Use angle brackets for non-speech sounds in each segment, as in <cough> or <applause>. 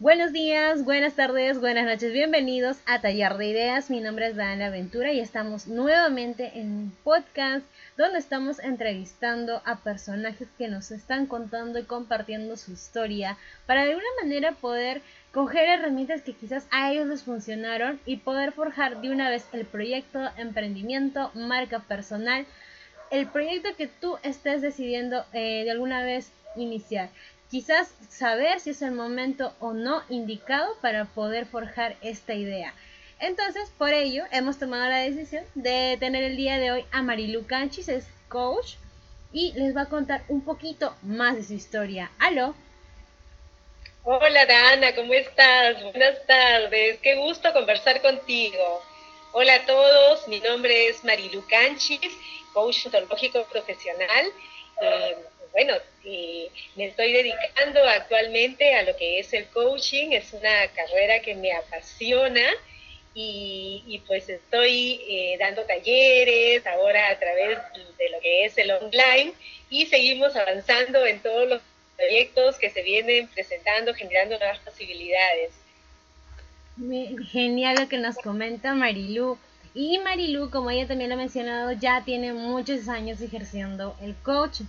Buenos días, buenas tardes, buenas noches, bienvenidos a Taller de Ideas. Mi nombre es Dana Ventura y estamos nuevamente en un podcast donde estamos entrevistando a personajes que nos están contando y compartiendo su historia para de alguna manera poder coger herramientas que quizás a ellos les funcionaron y poder forjar de una vez el proyecto, emprendimiento, marca personal, el proyecto que tú estés decidiendo eh, de alguna vez iniciar quizás saber si es el momento o no indicado para poder forjar esta idea. Entonces, por ello, hemos tomado la decisión de tener el día de hoy a Marilu Canchis, es coach, y les va a contar un poquito más de su historia. ¡Aló! Hola, Dana, ¿cómo estás? Buenas tardes, qué gusto conversar contigo. Hola a todos, mi nombre es Marilu Canchis, coach ontológico profesional. Eh, bueno, me estoy dedicando actualmente a lo que es el coaching, es una carrera que me apasiona y, pues estoy eh, dando talleres ahora a través de lo que es el online y seguimos avanzando en todos los proyectos que se vienen presentando, generando nuevas posibilidades. Genial lo que nos comenta Marilu. Y Marilu, como ella también lo ha mencionado, ya tiene muchos años ejerciendo el coaching.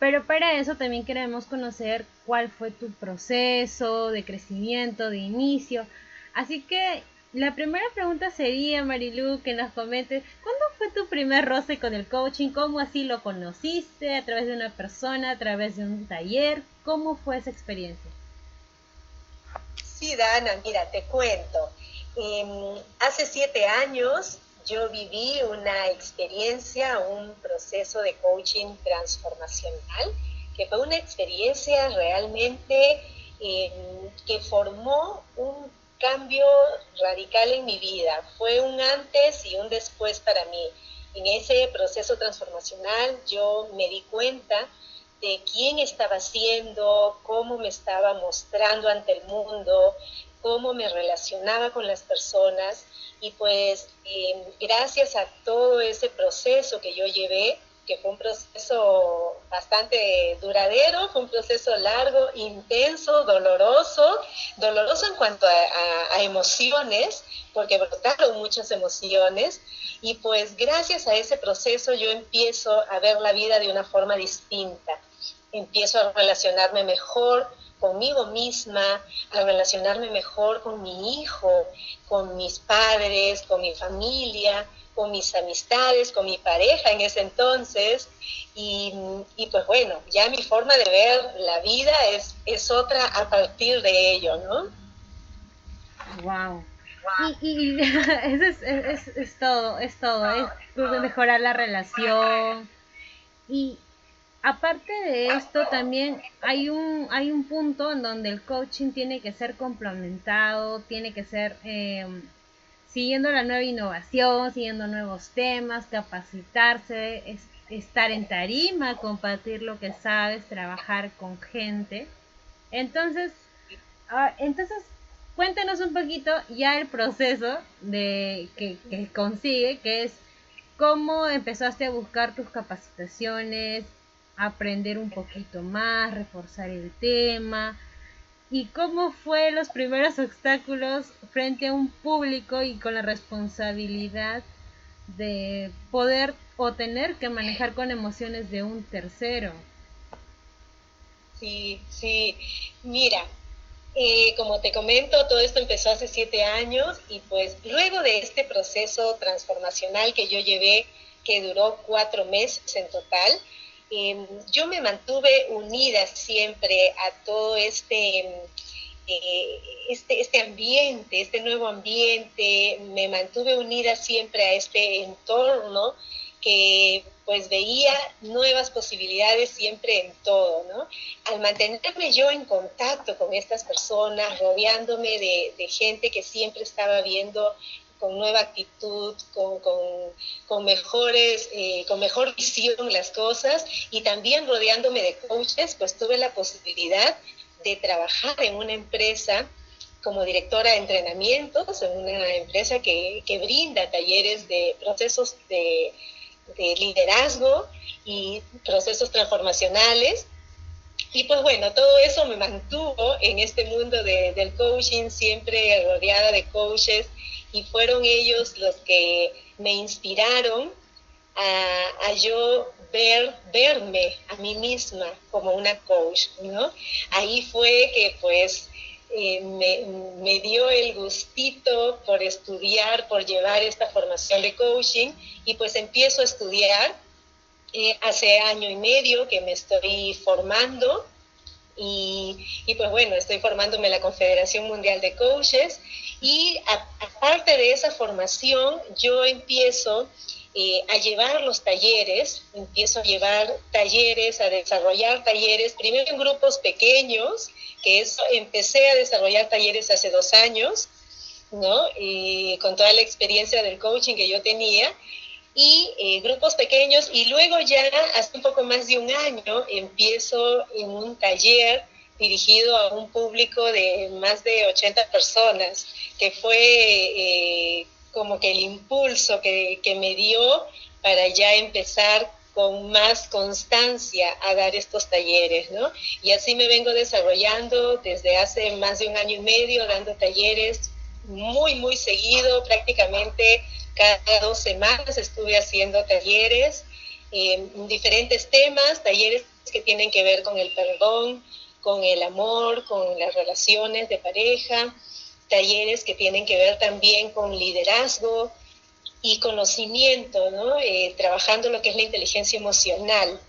Pero para eso también queremos conocer cuál fue tu proceso de crecimiento, de inicio. Así que la primera pregunta sería, Marilu, que nos comentes, ¿cuándo fue tu primer roce con el coaching? ¿Cómo así lo conociste? ¿A través de una persona? ¿A través de un taller? ¿Cómo fue esa experiencia? Sí, Dana, mira, te cuento. Em, hace siete años yo viví una experiencia, un proceso de coaching transformacional, que fue una experiencia realmente em, que formó un cambio radical en mi vida. Fue un antes y un después para mí. En ese proceso transformacional yo me di cuenta de quién estaba siendo, cómo me estaba mostrando ante el mundo, cómo me relacionaba con las personas y pues em, gracias a todo ese proceso que yo llevé, que fue un proceso bastante duradero, fue un proceso largo, intenso, doloroso, doloroso en cuanto a, emociones, porque brotaron muchas emociones, y pues gracias a ese proceso yo empiezo a ver la vida de una forma distinta, empiezo a relacionarme mejor conmigo misma, a relacionarme mejor con mi hijo, con mis padres, con mi familia, con mis amistades, con mi pareja en ese entonces. Y, pues bueno, ya mi forma de ver la vida es, es otra a partir de ello, ¿no? Wow. Y, <laughs> eso es, es, es, todo, es todo, es mejorar la relación. Y, aparte de esto, también hay un, hay un punto en donde el coaching tiene que ser complementado, tiene que ser eh, siguiendo la nueva innovación, siguiendo nuevos temas, capacitarse, estar en tarima, compartir lo que sabes, trabajar con gente. Entonces, ah, entonces cuéntanos un poquito ya el proceso de que, que consigue, que es cómo empezaste a buscar tus capacitaciones, aprender un poquito más, reforzar el tema. ¿Y cómo fue los primeros obstáculos frente a un público y con la responsabilidad de poder o tener que manejar con emociones de un tercero? Sí, sí. Mira, eh, como te comento, todo esto empezó hace siete años y pues luego de este proceso transformacional que yo llevé, que duró cuatro meses en total, Em, yo me mantuve unida siempre a todo este, eh, este, este ambiente, este nuevo ambiente, me mantuve unida siempre a este entorno que pues veía nuevas posibilidades siempre en todo, ¿no? Al mantenerme yo en contacto con estas personas, rodeándome de, de gente que siempre estaba viendo con nueva actitud, con, mejores, eh, con mejor visión las cosas y también rodeándome de coaches, pues tuve la posibilidad de trabajar en una empresa como directora de entrenamientos, en una empresa que, brinda talleres de procesos de, de liderazgo y procesos transformacionales. Y pues bueno, todo eso me mantuvo en este mundo del coaching, siempre rodeada de coaches, y fueron ellos los que me inspiraron a, yo ver, verme a mí misma como una coach, ¿no? Ahí fue que pues eh, me, me, dio el gustito por estudiar, por llevar esta formación de coaching y pues empiezo a estudiar eh, hace año y medio que me estoy formando y, y, pues bueno, estoy formándome en la Confederación Mundial de Coaches y aparte de esa formación yo empiezo eh, a llevar los talleres, empiezo a llevar talleres, a desarrollar talleres, primero en grupos pequeños, que eso empecé a desarrollar talleres hace dos años, ¿no? Y con toda la experiencia del coaching que yo tenía, y eh, grupos pequeños y luego ya hace un poco más de un año empiezo en un taller dirigido a un público de más de 80 personas, que fue eh, como que el impulso que, que me dio para ya empezar con más constancia a dar estos talleres, ¿no? Y así me vengo desarrollando desde hace más de un año y medio, dando talleres muy, muy seguido, prácticamente cada dos semanas estuve haciendo talleres en diferentes temas, talleres que tienen que ver con el perdón, con el amor, con las relaciones de pareja, talleres que tienen que ver también con liderazgo y conocimiento, ¿no? Eh, trabajando lo que es la inteligencia emocional.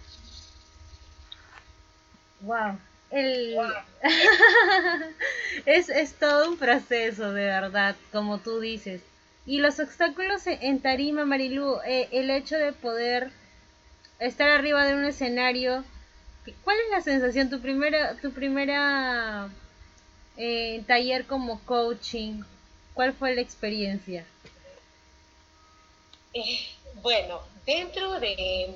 Wow. <laughs> es, es todo un proceso, de verdad, como tú dices. Y los obstáculos en tarima, Marilu, eh, el hecho de poder estar arriba de un escenario, ¿cuál es la sensación? Tu primera, tu primera eh, taller como coaching, ¿cuál fue la experiencia? Eh, bueno, dentro de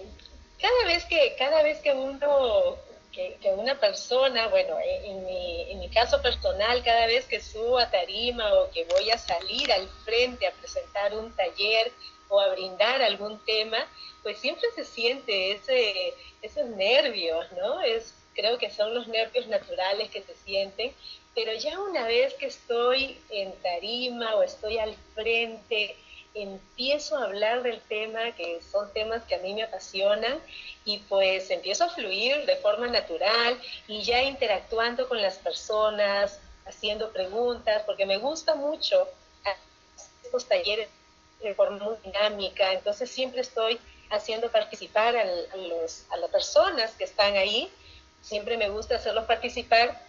cada vez que cada vez que uno que, una persona, bueno, en mi, en mi, caso personal, cada vez que subo a tarima o que voy a salir al frente a presentar un taller o a brindar algún tema, pues siempre se siente ese, esos nervios, ¿no? Es, creo que son los nervios naturales que se sienten, pero ya una vez que estoy en tarima o estoy al frente, empiezo a hablar del tema, que son temas que a mí me apasionan, y pues empiezo a fluir de forma natural y ya interactuando con las personas, haciendo preguntas, porque me gusta mucho estos talleres de forma muy dinámica, entonces siempre estoy haciendo participar a, los, a las personas que están ahí, siempre me gusta hacerlos participar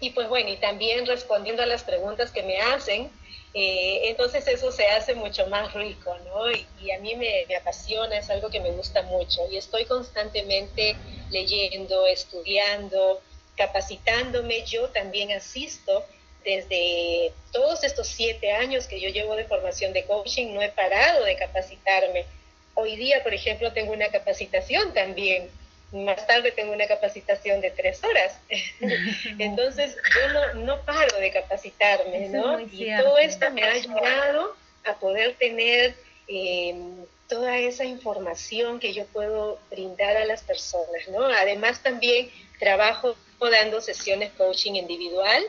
y pues bueno, y también respondiendo a las preguntas que me hacen, eh, entonces eso se hace mucho más rico, ¿no? Y, a mí me, apasiona, es algo que me gusta mucho y estoy constantemente leyendo, estudiando, capacitándome. Yo también asisto desde todos estos siete años que yo llevo de formación de coaching, no he parado de capacitarme. Hoy día, por ejemplo, tengo una capacitación también más tarde tengo una capacitación de tres horas. <laughs> Entonces, yo no, no, paro de capacitarme, ¿no? Y todo esto me ha ayudado a poder tener eh, toda esa información que yo puedo brindar a las personas, ¿no? Además, también trabajo dando sesiones coaching individual.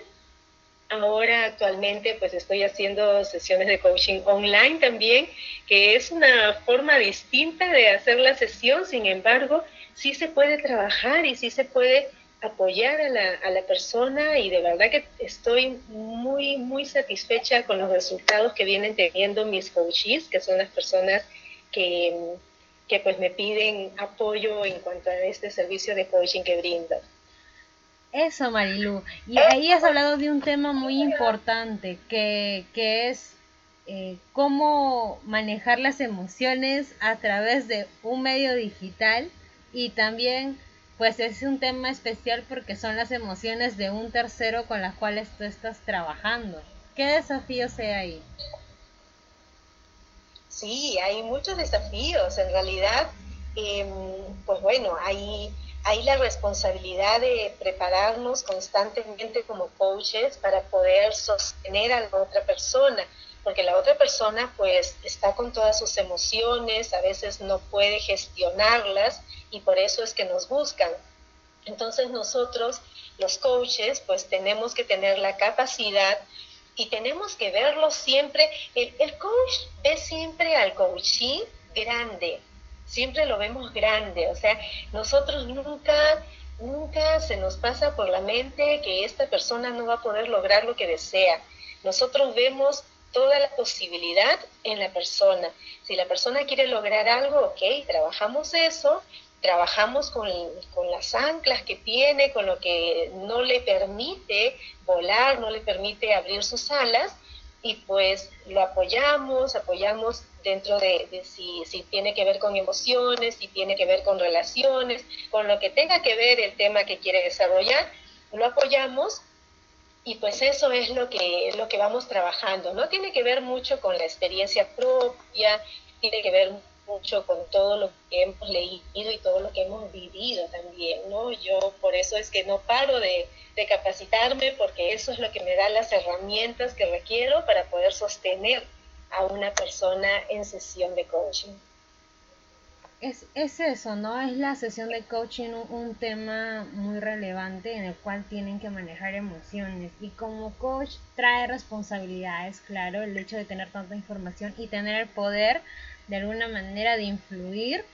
Ahora actualmente pues estoy haciendo sesiones de coaching online también, que es una forma distinta de hacer la sesión, sin embargo, sí se puede trabajar y sí se puede apoyar a la, a la persona y de verdad que estoy muy, muy satisfecha con los resultados que vienen teniendo mis coaches, que son las personas que, que pues me piden apoyo en cuanto a este servicio de coaching que brindo. Eso, Marilu. Y ahí has hablado de un tema muy importante, que, que es eh, cómo manejar las emociones a través de un medio digital y también pues es un tema especial porque son las emociones de un tercero con las cuales tú estás trabajando. ¿Qué desafíos hay ahí? Sí, hay muchos desafíos. En realidad, em, pues bueno, hay, hay la responsabilidad de prepararnos constantemente como coaches para poder sostener a la otra persona porque la otra persona pues está con todas sus emociones, a veces no puede gestionarlas y por eso es que nos buscan. Entonces nosotros, los coaches, pues tenemos que tener la capacidad y tenemos que verlo siempre. El, el coach ve siempre al coachee grande, siempre lo vemos grande, o sea, nosotros nunca, nunca se nos pasa por la mente que esta persona no va a poder lograr lo que desea. Nosotros vemos toda la posibilidad en la persona. Si la persona quiere lograr algo, ok, trabajamos eso, trabajamos con, con, las anclas que tiene, con lo que no le permite volar, no le permite abrir sus alas, y pues lo apoyamos, apoyamos dentro de, si, si, tiene que ver con emociones, si tiene que ver con relaciones, con lo que tenga que ver el tema que quiere desarrollar, lo apoyamos y pues eso es lo que, lo que vamos trabajando, ¿no? Tiene que ver mucho con la experiencia propia, tiene que ver mucho con todo lo que hemos leído y todo lo que hemos vivido también, ¿no? Yo por eso es que no paro de, capacitarme porque eso es lo que me da las herramientas que requiero para poder sostener a una persona en sesión de coaching. Es, es eso, ¿no? Es la sesión de coaching un, un, tema muy relevante en el cual tienen que manejar emociones. Y como coach trae responsabilidades, claro, el hecho de tener tanta información y tener el poder de alguna manera de influir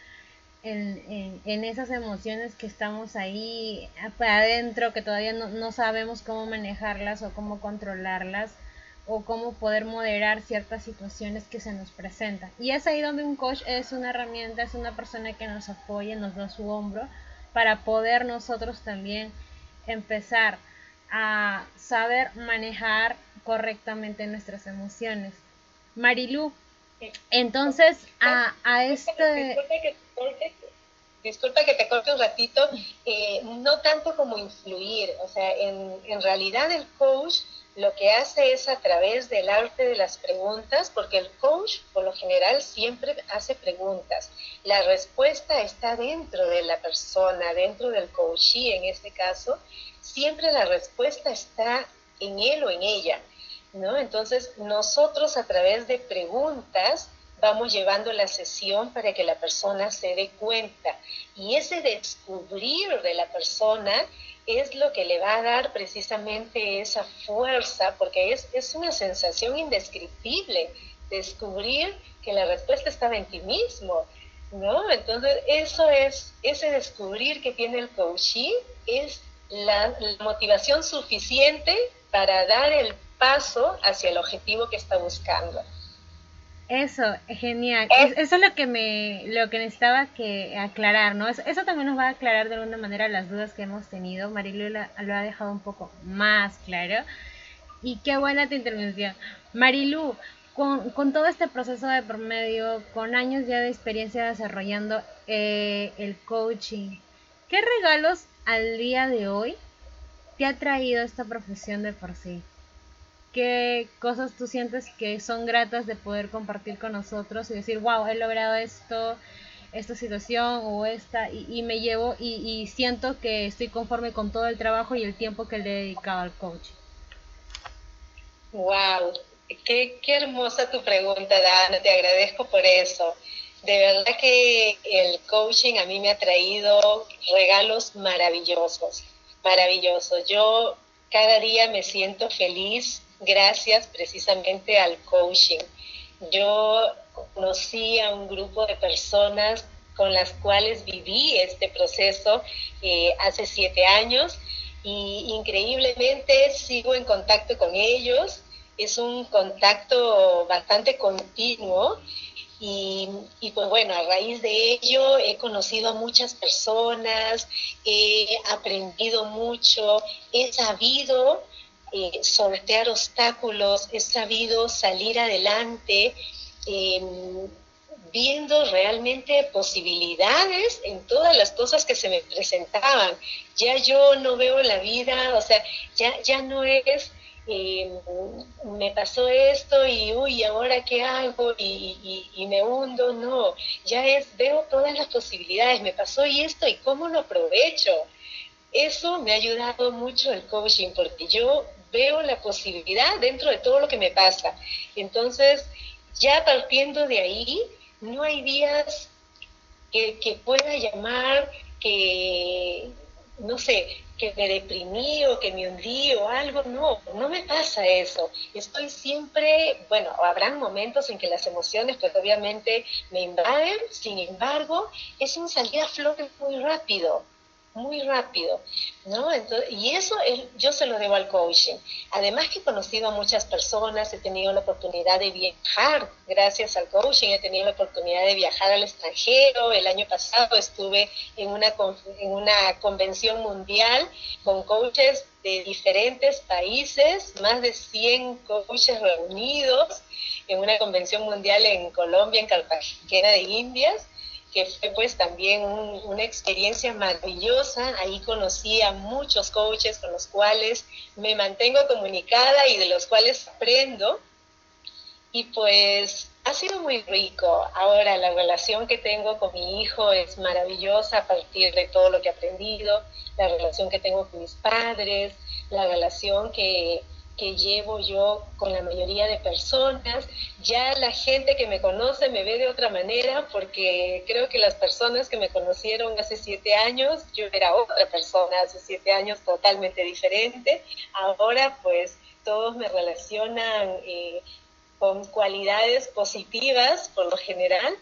en, en, esas emociones que estamos ahí adentro, que todavía no, no sabemos cómo manejarlas o cómo controlarlas o cómo poder moderar ciertas situaciones que se nos presentan. Y es ahí donde un coach es una herramienta, es una persona que nos apoya, nos da su hombro para poder nosotros también empezar a saber manejar correctamente nuestras emociones. Entonces a, a este... Disculpa que te corte un ratito, eh, no tanto como influir, o sea, en, en realidad el coach lo que hace es a través del arte de las preguntas, porque el coach por lo general siempre hace preguntas. La respuesta está dentro de la persona, dentro del coachee en este caso, siempre la respuesta está en él o en ella. ¿No? Entonces nosotros a través de preguntas vamos llevando la sesión para que la persona se dé cuenta. Y ese descubrir de la persona es lo que le va a dar precisamente esa fuerza, porque es, es una sensación indescriptible descubrir que la respuesta estaba en ti mismo, ¿no? Entonces, eso es, ese descubrir que tiene el coaching es la, la motivación suficiente para dar el paso hacia el objetivo que está buscando. Eso, genial. eso es lo que me, lo que necesitaba que aclarar, ¿no? Eso, también nos va a aclarar de alguna manera las dudas que hemos tenido. Marilu lo ha dejado un poco más claro. Y qué buena tu intervención. Marilu, con, con todo este proceso de promedio, con años ya de experiencia desarrollando eh, el coaching, ¿qué regalos al día de hoy te ha traído esta profesión de por sí? Qué cosas tú sientes que son gratas de poder compartir con nosotros y decir, wow, he logrado esto, esta situación o esta, y, me llevo y, siento que estoy conforme con todo el trabajo y el tiempo que le he dedicado al coach. Wow, qué, qué hermosa tu pregunta, Dana, te agradezco por eso. De verdad que el coaching a mí me ha traído regalos maravillosos, maravillosos. Yo cada día me siento feliz gracias precisamente al coaching. Yo conocí a un grupo de personas con las cuales viví este proceso eh, hace siete años y increíblemente sigo en contacto con ellos. Es un contacto bastante continuo y, y, pues bueno, a raíz de ello he conocido a muchas personas, he aprendido mucho, he sabido eh, sortear obstáculos, he sabido salir adelante, em, viendo realmente posibilidades en todas las cosas que se me presentaban. Ya yo no veo la vida, o sea, ya, ya no es... Em, me pasó esto y uy, ahora qué hago y, y, me hundo, no, ya es, veo todas las posibilidades, me pasó y esto y cómo lo aprovecho. Eso me ha ayudado mucho el coaching porque yo veo la posibilidad dentro de todo lo que me pasa. Entonces, ya partiendo de ahí, no hay días que, pueda llamar que, no sé, que me deprimí o que me hundí o algo, no, no me pasa eso. Estoy siempre, bueno, habrán momentos en que las emociones pues obviamente me invaden, sin embargo, es un salir a flote muy rápido muy rápido, ¿no? y eso yo se lo debo al coaching. Además que he conocido a muchas personas, he tenido la oportunidad de viajar gracias al coaching, he tenido la oportunidad de viajar al extranjero. El año pasado estuve en una, en una convención mundial con coaches de diferentes países, más de 100 coaches reunidos en una convención mundial en Colombia, en Cartagena de Indias que fue pues también una experiencia maravillosa. Ahí conocí a muchos coaches con los cuales me mantengo comunicada y de los cuales aprendo. Y pues ha sido muy rico. Ahora la relación que tengo con mi hijo es maravillosa a partir de todo lo que he aprendido, la relación que tengo con mis padres, la relación que que llevo yo con la mayoría de personas. Ya la gente que me conoce me ve de otra manera porque creo que las personas que me conocieron hace siete años, yo era otra persona hace siete años totalmente diferente. Ahora pues todos me relacionan eh, con cualidades positivas por lo general.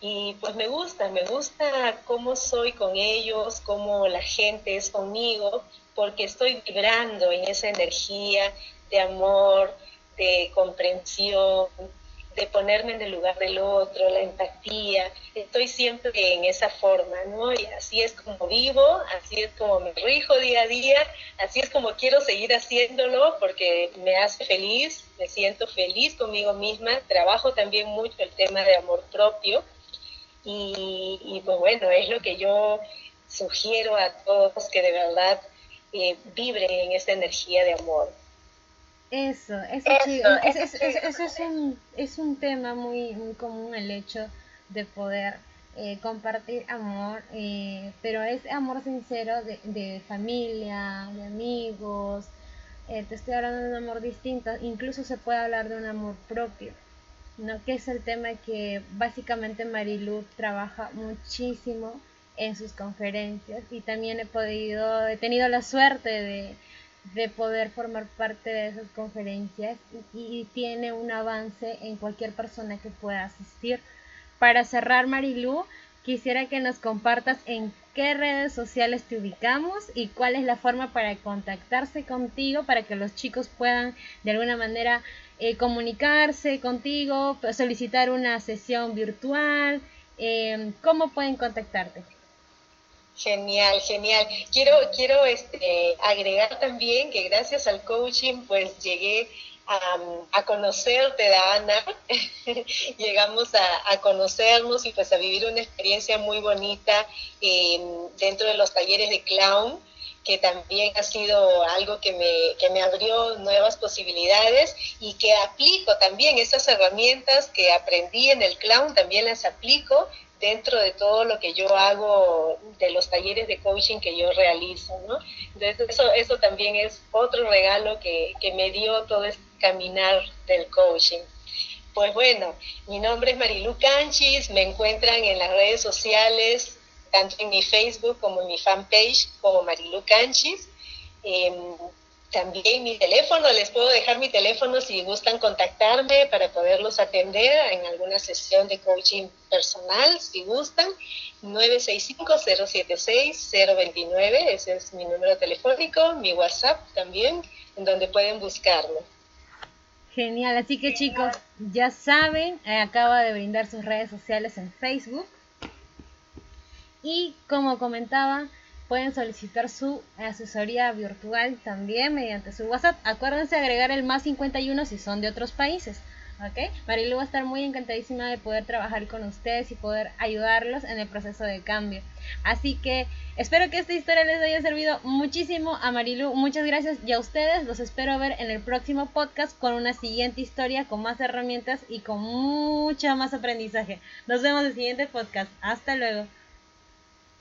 Y pues me gusta, me gusta cómo soy con ellos, cómo la gente es conmigo, porque estoy vibrando en esa energía, de amor, de comprensión, de ponerme en el lugar del otro, la empatía. Estoy siempre en esa forma, ¿no? Y así es como vivo, así es como me rijo día a día, así es como quiero seguir haciéndolo porque me hace feliz, me siento feliz conmigo misma, trabajo también mucho el tema de amor propio y, pues bueno, es lo que yo sugiero a todos que de verdad eh, vibren en esta energía de amor. Eso, eso, eso, es, un, es un tema muy, muy común el hecho de poder eh, compartir amor, eh, pero es amor sincero de, de familia, de amigos, eh, te estoy hablando de un amor distinto, incluso se puede hablar de un amor propio, ¿no? que es el tema que básicamente Marilu trabaja muchísimo en sus conferencias y también he podido, he tenido la suerte de de poder formar parte de esas conferencias y, tiene un avance en cualquier persona que pueda asistir. Para cerrar, Marilu, quisiera que nos compartas en qué redes sociales te ubicamos y cuál es la forma para contactarse contigo para que los chicos puedan de alguna manera eh, comunicarse contigo, solicitar una sesión virtual. Eh, ¿Cómo pueden contactarte? Genial, genial. Quiero, quiero este, agregar también que gracias al coaching pues llegué a, conocerte, Dana. <laughs> Llegamos a, conocernos y pues a vivir una experiencia muy bonita em, dentro de los talleres de clown que también ha sido algo que me, que me abrió nuevas posibilidades y que aplico también esas herramientas que aprendí en el clown, también las aplico dentro de todo lo que yo hago, de los talleres de coaching que yo realizo, ¿no? Entonces eso, eso también es otro regalo que, que me dio todo este caminar del coaching. Pues bueno, mi nombre es Marilu Canchis, me encuentran en las redes sociales, tanto en mi Facebook como en mi fanpage, como Marilu Canchis. Em, también mi teléfono, les puedo dejar mi teléfono si gustan contactarme para poderlos atender en alguna sesión de coaching personal, si gustan. 965-076-029, ese es mi número telefónico, mi WhatsApp también, en donde pueden buscarme. Genial, así que chicos, ya saben, eh, acaba de brindar sus redes sociales en Facebook. Y como comentaba, pueden solicitar su asesoría virtual también mediante su WhatsApp. Acuérdense de agregar el más 51 si son de otros países. ¿Ok? Marilu va a estar muy encantadísima de poder trabajar con ustedes y poder ayudarlos en el proceso de cambio. Así que espero que esta historia les haya servido muchísimo a Marilu. Muchas gracias y a ustedes los espero ver en el próximo podcast con una siguiente historia, con más herramientas y con mucho más aprendizaje. Nos vemos en el siguiente podcast. Hasta luego.